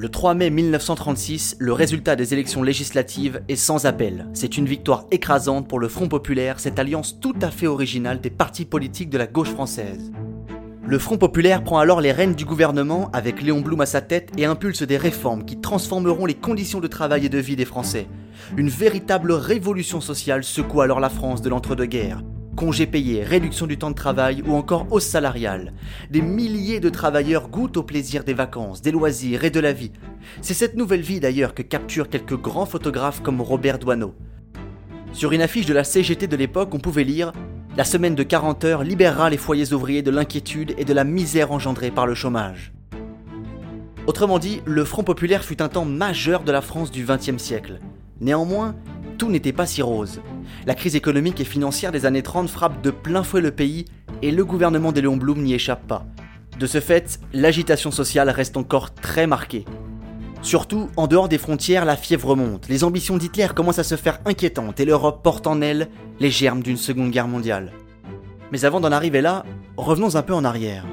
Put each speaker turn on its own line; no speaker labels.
Le 3 mai 1936, le résultat des élections législatives est sans appel. C'est une victoire écrasante pour le Front populaire, cette alliance tout à fait originale des partis politiques de la gauche française. Le Front populaire prend alors les rênes du gouvernement avec Léon Blum à sa tête et impulse des réformes qui transformeront les conditions de travail et de vie des Français. Une véritable révolution sociale secoue alors la France de l'entre-deux-guerres. Congés payés, réduction du temps de travail ou encore hausse salariale. Des milliers de travailleurs goûtent au plaisir des vacances, des loisirs et de la vie. C'est cette nouvelle vie d'ailleurs que capturent quelques grands photographes comme Robert Doisneau. Sur une affiche de la CGT de l'époque, on pouvait lire La semaine de 40 heures libérera les foyers ouvriers de l'inquiétude et de la misère engendrée par le chômage. Autrement dit, le Front populaire fut un temps majeur de la France du XXe siècle. Néanmoins, tout n'était pas si rose. La crise économique et financière des années 30 frappe de plein fouet le pays et le gouvernement des Léon Blum n'y échappe pas. De ce fait, l'agitation sociale reste encore très marquée. Surtout, en dehors des frontières, la fièvre monte, les ambitions d'Hitler commencent à se faire inquiétantes et l'Europe porte en elle les germes d'une seconde guerre mondiale. Mais avant d'en arriver là, revenons un peu en arrière.